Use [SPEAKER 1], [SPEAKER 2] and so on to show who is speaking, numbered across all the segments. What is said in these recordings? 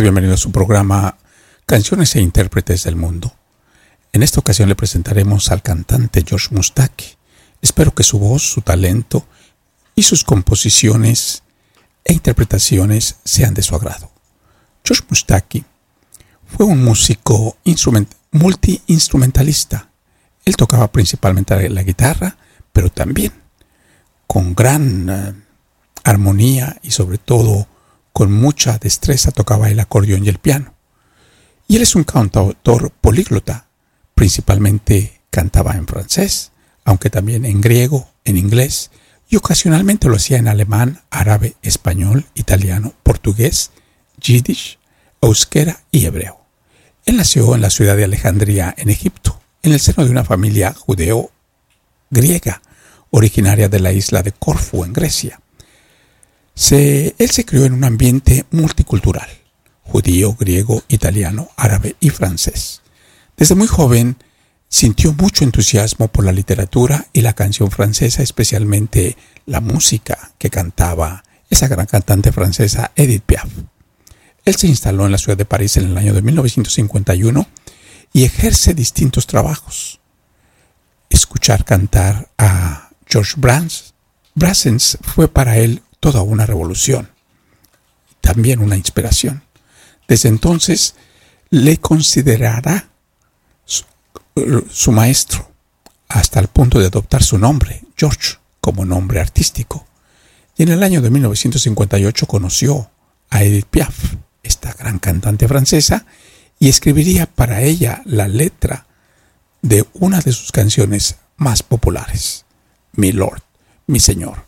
[SPEAKER 1] Bienvenido a su programa Canciones e Intérpretes del Mundo. En esta ocasión le presentaremos al cantante George Mustaki. Espero que su voz, su talento y sus composiciones e interpretaciones sean de su agrado. George Mustaki fue un músico multi-instrumentalista. Él tocaba principalmente la guitarra, pero también con gran eh, armonía y sobre todo con mucha destreza tocaba el acordeón y el piano. Y él es un cantautor políglota, principalmente cantaba en francés, aunque también en griego, en inglés, y ocasionalmente lo hacía en alemán, árabe, español, italiano, portugués, yiddish, euskera y hebreo. Él nació en la ciudad de Alejandría, en Egipto, en el seno de una familia judeo-griega, originaria de la isla de Corfu, en Grecia él se crió en un ambiente multicultural, judío, griego, italiano, árabe y francés. Desde muy joven sintió mucho entusiasmo por la literatura y la canción francesa, especialmente la música que cantaba esa gran cantante francesa Edith Piaf. Él se instaló en la ciudad de París en el año de 1951 y ejerce distintos trabajos. Escuchar cantar a George Brassens fue para él toda una revolución, también una inspiración. Desde entonces le considerará su, maestro hasta el punto de adoptar su nombre, George, como nombre artístico. Y en el año de 1958 conoció a Edith Piaf, esta gran cantante francesa, y escribiría para ella la letra de una de sus canciones más populares, Mi Lord, mi Señor.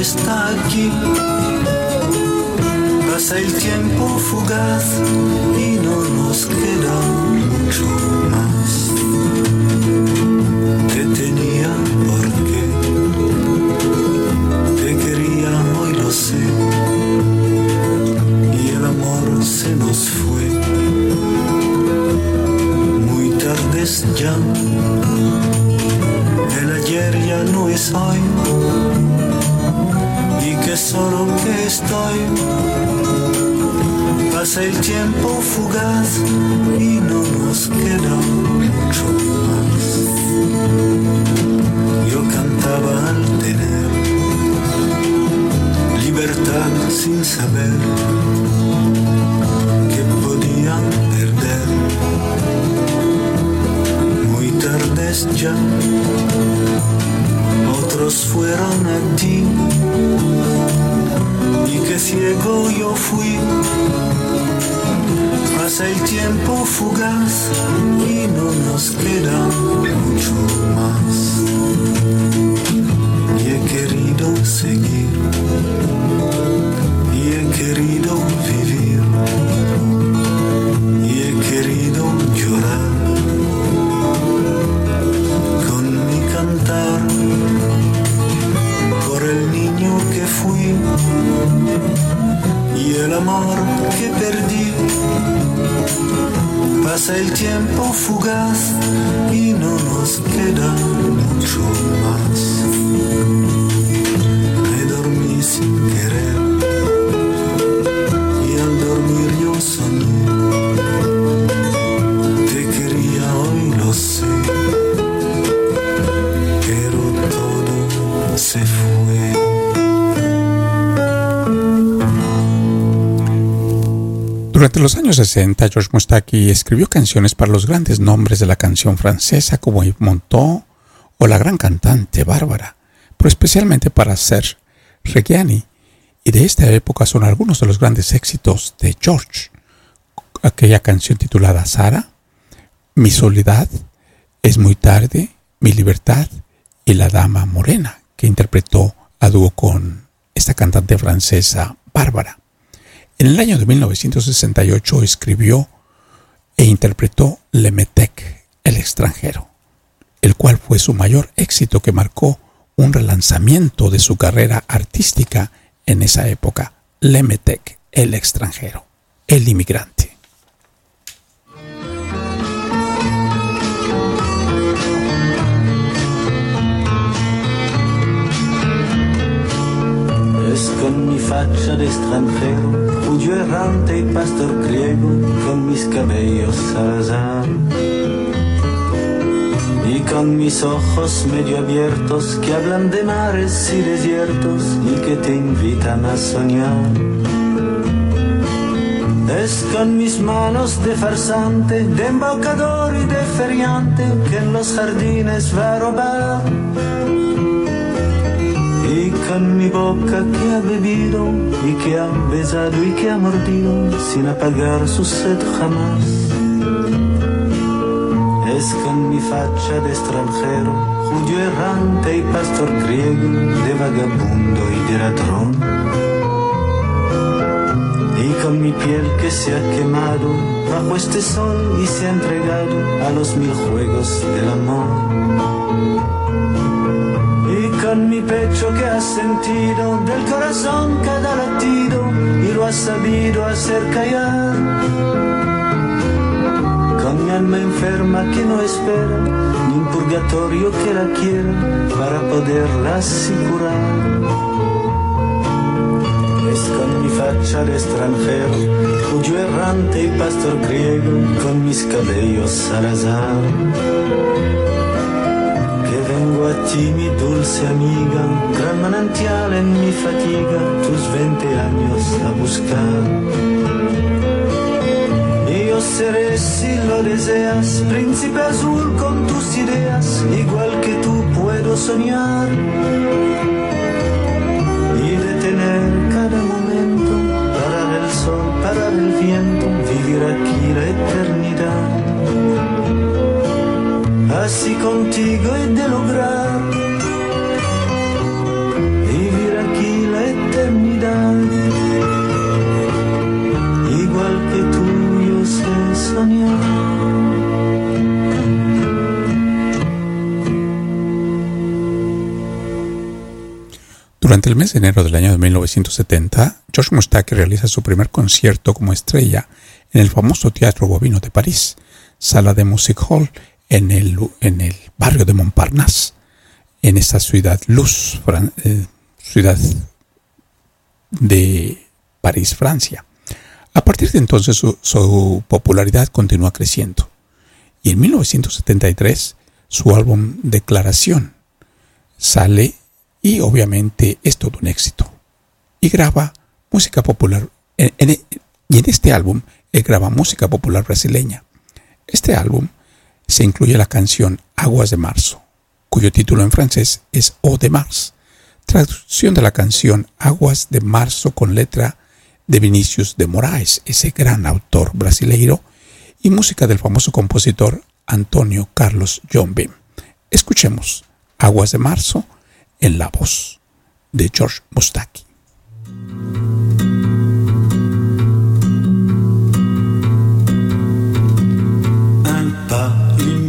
[SPEAKER 2] está aquí. Pasa el tiempo fugaz y no nos queda mucho más. Te tenía porque te quería, hoy lo sé. Y el amor se nos fue. Muy tarde ya. El ayer ya no es hoy que solo que estoy. Pasa el tiempo fugaz y no nos queda mucho y no nos queda fugaz
[SPEAKER 1] Durante los años 60, George Mustaki escribió canciones para los grandes nombres de la canción francesa como Yves Montand o la gran cantante Bárbara, pero especialmente para Serge Reggiani, y de esta época son algunos de los grandes éxitos de George. Aquella canción titulada Sara, Mi soledad, Es muy tarde, Mi libertad y La Dama Morena, que interpretó a dúo con esta cantante francesa Bárbara. En el año de 1968 escribió e interpretó Le Metec, El extranjero, el cual fue su mayor éxito que marcó un relanzamiento de su carrera artística en esa época. Le Metec, El extranjero, El inmigrante.
[SPEAKER 2] Faccia de extranjero, judío errante y pastor griego, con mis cabellos salazar. Y con mis ojos medio abiertos que hablan de mares y desiertos y que te invitan a soñar. Es con mis manos de farsante, de embaucador y de feriante que en los jardines va a robar con mi boca que ha bebido y que ha besado y que ha mordido sin apagar su sed jamás. Es con mi facha de extranjero, judío errante y pastor griego, de vagabundo y de ladrón. Y con mi piel que se ha quemado bajo este sol y se ha entregado a los mil juegos del amor con mi pecho que ha sentido del corazón cada latido y lo ha sabido hacer callar. Con mi alma enferma que no espera ni un purgatorio que la quiera para poderla asegurar. Es con mi facha de extranjero, cuyo errante y pastor griego, con mis cabellos al azar vengo a ti, mi dulce amiga, gran manantial en mi fatiga, tus 20 años a buscar. Y yo seré, si lo deseas, príncipe azul con tus ideas, igual que tú puedo soñar. Y detener cada momento, parar el sol, parar el viento, vivir aquí así contigo he de lograr vivir aquí la eternidad. Igual que tú yo sé soñar.
[SPEAKER 1] Durante el mes de enero del año de 1970, George Mustaki realiza su primer concierto como estrella en el famoso Teatro Bovino de París, sala de Music Hall, en el, en el barrio de Montparnasse, en esta ciudad luz, eh, ciudad de París, Francia. A partir de entonces su, su, popularidad continúa creciendo y en 1973 su álbum Declaración sale y obviamente es todo un éxito. Y graba música popular, y en este álbum él graba música popular brasileña. Este álbum se incluye la canción Aguas de Marzo, cuyo título en francés es O de Mars, traducción de la canción Aguas de Marzo con letra de Vinicius de Moraes, ese gran autor brasileiro, y música del famoso compositor Antonio Carlos Jobim. Escuchemos Aguas de Marzo en la voz de George Mustaki.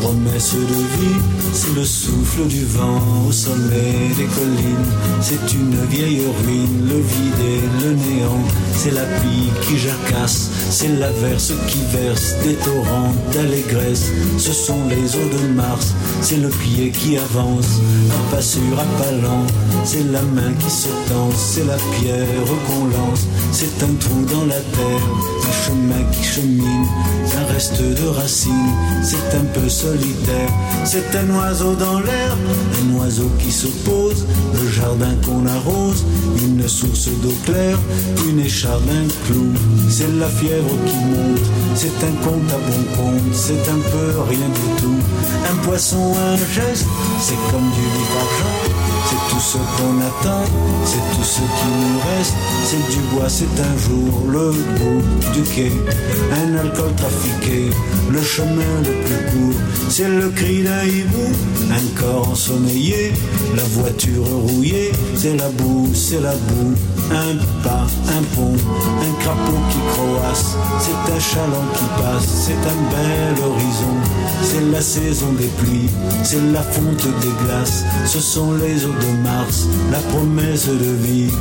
[SPEAKER 2] promesse de vie, c'est le souffle du vent au sommet des collines. C'est une vieille ruine, le vide et le néant. C'est la pluie qui jacasse, c'est l'averse qui verse des torrents d'allégresse. Ce sont les eaux de Mars, c'est le pied qui avance, un pas sûr, un pas lent. C'est la main qui se tend, c'est la pierre qu'on lance. C'est un trou dans la terre, un chemin qui chemine, un reste de racines. C'est un peu c'est un oiseau dans l'air, un oiseau qui s'oppose, le jardin qu'on arrose, une source d'eau claire, une écharpe, un clou. C'est la fièvre qui monte, c'est un compte à bon compte, c'est un peu rien du tout. Un poisson, un geste, c'est comme du lit. C'est tout ce qu'on attend, c'est tout ce qui nous reste. C'est du bois, c'est un jour le bout du quai. Un alcool trafiqué, le chemin le plus court. C'est le cri d'un hibou, un corps ensommeillé. La voiture rouillée, c'est la boue, c'est la boue. Un pas, un pont, un crapaud qui croasse. C'est un chaland qui passe, c'est un bel horizon. C'est la saison des pluies, c'est la fonte des glaces. Ce sont les de Mars, la promesse de vie.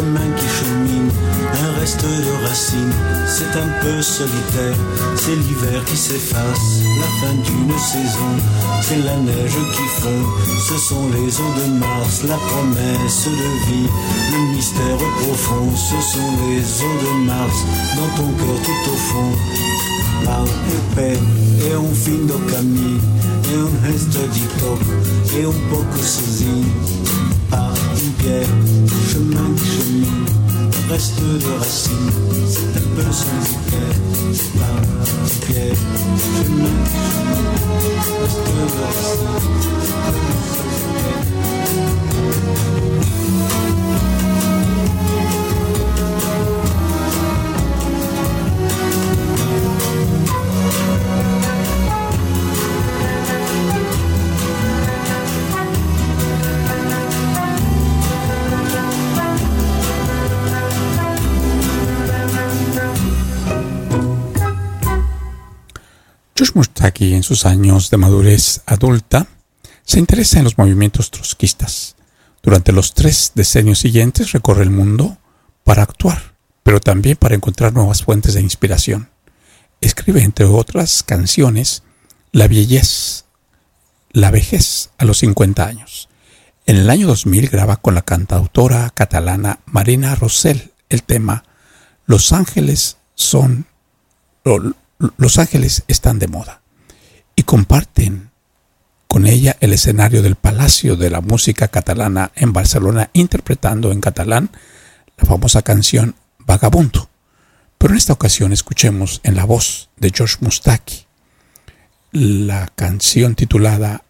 [SPEAKER 2] Chemin qui chemine. Un reste de racines, c'est un peu solitaire. C'est l'hiver qui s'efface, la fin d'une saison. C'est la neige qui fond, ce sont les eaux de Mars. La promesse de vie, le mystère profond. Ce sont les eaux de Mars, dans ton cœur tout au fond. E pé é um fim do caminho, é um resto de toco, é um pouco sozinho. Pas um pé, chemin qui chemine, reste de racines, c'est un peu son hiver, c'est pas un pierre, chemin qui chemine, reste de racines, c'est un peu son hiver.
[SPEAKER 1] Josh Mustaki, en sus años de madurez adulta, se interesa en los movimientos trotskistas. Durante los tres decenios siguientes recorre el mundo para actuar, pero también para encontrar nuevas fuentes de inspiración. Escribe, entre otras canciones, La viejez, La vejez a los 50 años. En el año 2000 graba con la cantautora catalana Marina Rosell el tema Los ángeles son los ángeles están de moda y comparten con ella el escenario del Palacio de la Música Catalana en Barcelona interpretando en catalán la famosa canción Vagabundo. Pero en esta ocasión escuchemos en la voz de George Mustaki la canción titulada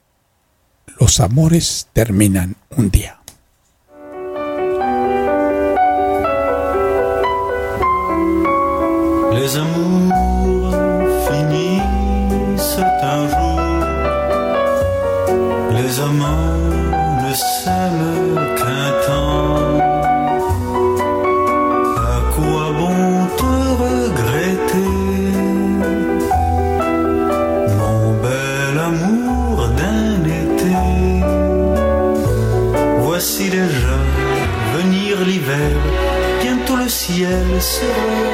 [SPEAKER 1] Los amores terminan un día.
[SPEAKER 2] Les Les amants ne s'aiment qu'un temps. À quoi bon te regretter, mon bel amour d'un été? Voici déjà venir l'hiver, bientôt le ciel sera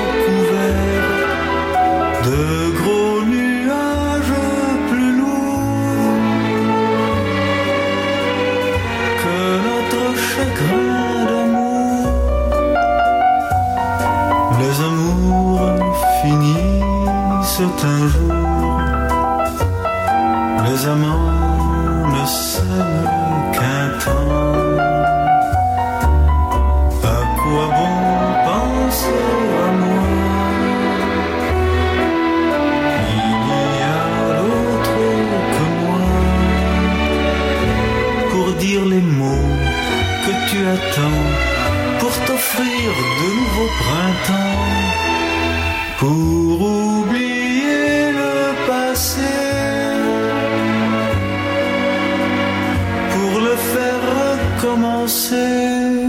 [SPEAKER 2] commencer.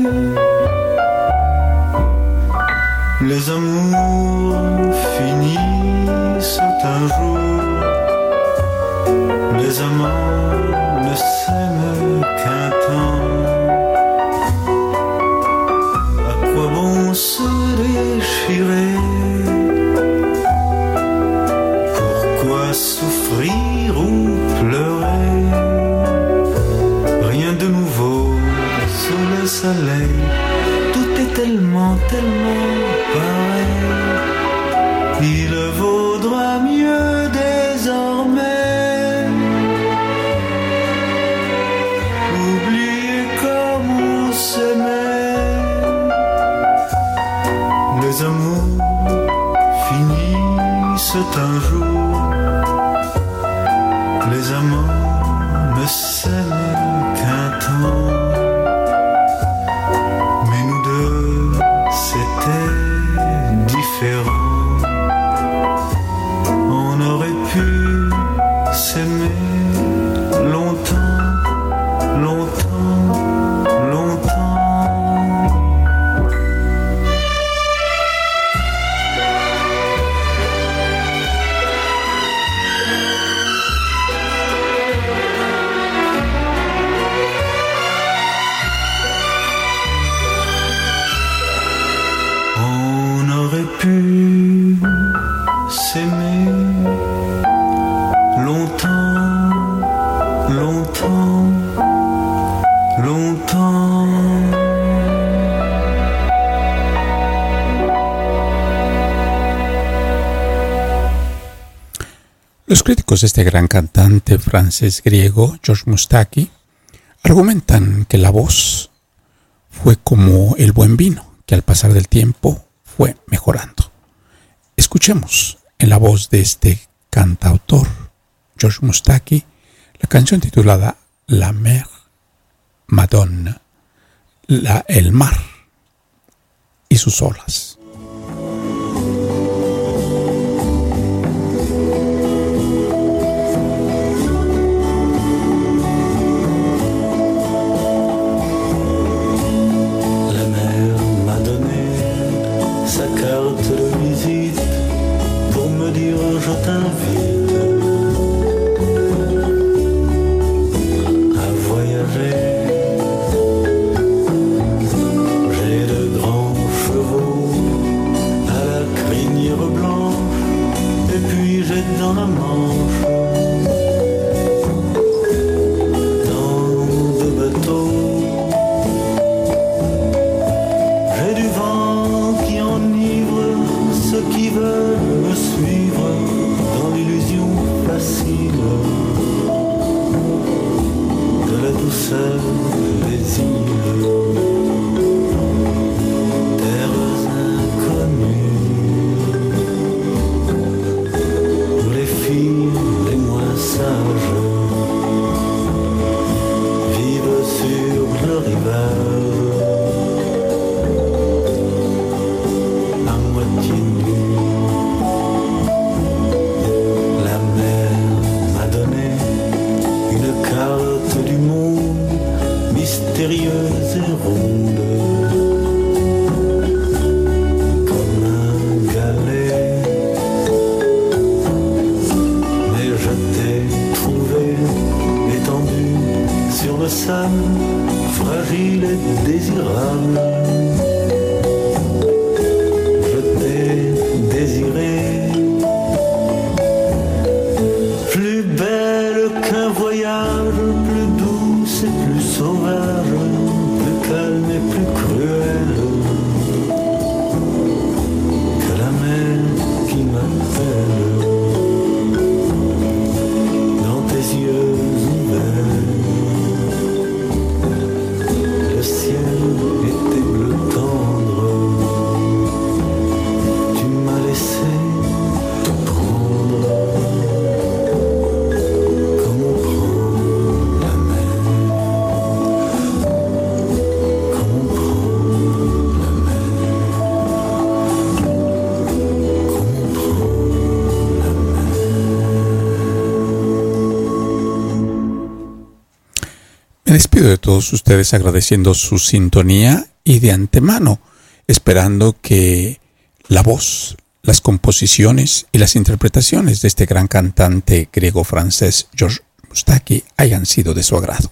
[SPEAKER 2] Les amours finissent un jour. Les amants ne s'aiment qu'un temps. À quoi bon se déchirer?
[SPEAKER 1] Los críticos de este gran cantante francés griego, George Mustaki, argumentan que la voz fue como el buen vino, que al pasar del tiempo fue mejorando. Escuchemos en la voz de este cantautor, George Mustaki, la canción titulada La Mer Madonna, la, el mar y sus olas.
[SPEAKER 2] et ronde, comme un galet. Mais je t'ai trouvé étendu sur le sable, fragile et désirable.
[SPEAKER 1] Despido de todos ustedes agradeciendo su sintonía y de antemano esperando que la voz, las composiciones y las interpretaciones de este gran cantante griego-francés Georges Mustaki hayan sido de su agrado.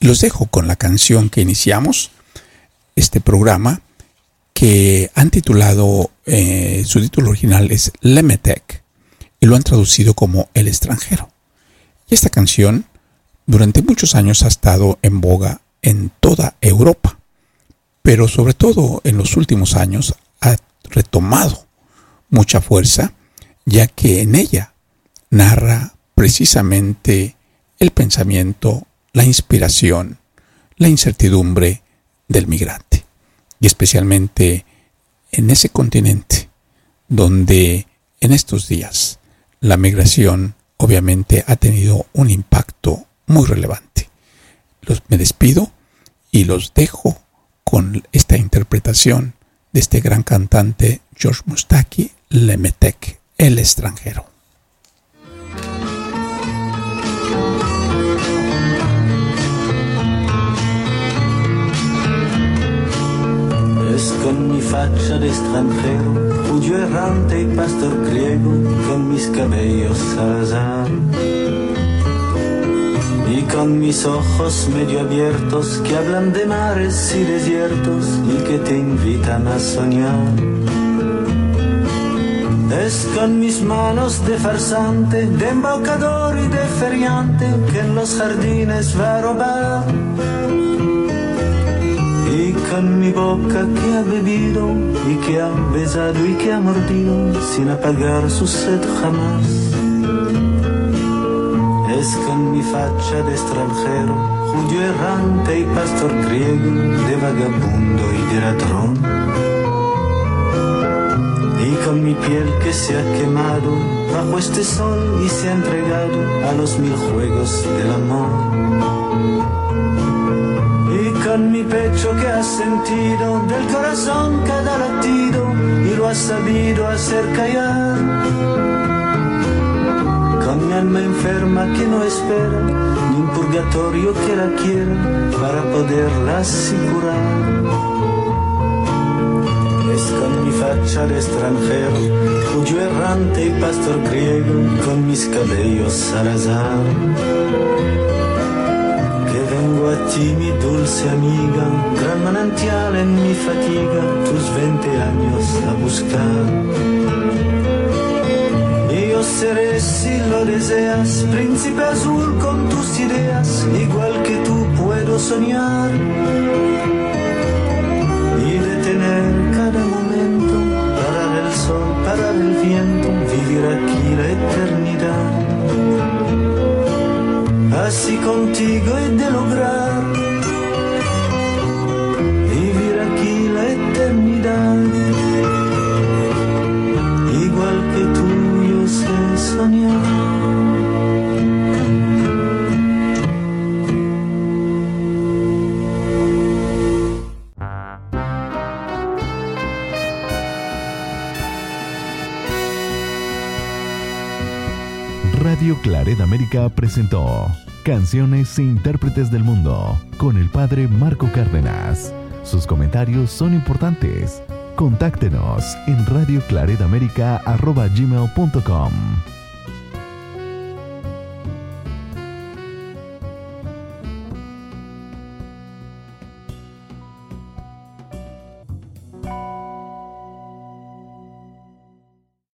[SPEAKER 1] Los dejo con la canción que iniciamos este programa que han titulado, eh, su título original es Lemetec y lo han traducido como El extranjero. Y esta canción durante muchos años ha estado en boga en toda Europa, pero sobre todo en los últimos años ha retomado mucha fuerza, ya que en ella narra precisamente el pensamiento, la inspiración, la incertidumbre del migrante, y especialmente en ese continente donde en estos días la migración obviamente ha tenido un impacto muy relevante. Los, me despido y los dejo con esta interpretación de este gran cantante George Mustaki, Lemetec, el extranjero.
[SPEAKER 2] Es con mi facha de extranjero, judío errante y pastor griego, con mis cabellos y con mis ojos medio abiertos que hablan de mares y desiertos y que te invitan a soñar. Es con mis manos de farsante, de embaucador y de feriante que en los jardines va a robar. Y con mi boca que ha bebido y que ha besado y que ha mordido sin apagar su sed jamás es con mi de extranjero, judío errante y pastor griego, de vagabundo y de ladrón. Y con mi piel que se ha quemado bajo este sol y se ha entregado a los mil juegos del amor. Y con mi pecho que ha sentido del corazón cada latido y lo ha sabido hacer callar con mi alma enferma que no espera ni un purgatorio que la quiera para poderla asegurar. Es con mi facha de extranjero, errante y pastor griego, con mis cabellos al azar. Que vengo a ti, mi dulce amiga, gran manantial en mi fatiga, tus 20 años a buscar seré si lo deseas, príncipe azul con tus ideas, igual que tú puedo soñar. Y detener cada momento, parar el sol, parar el viento, vivir aquí la eternidad. Así contigo he de lograr
[SPEAKER 3] América presentó Canciones e Intérpretes del Mundo con el padre Marco Cárdenas. Sus comentarios son importantes. Contáctenos en radioclaredamerica.gmail.com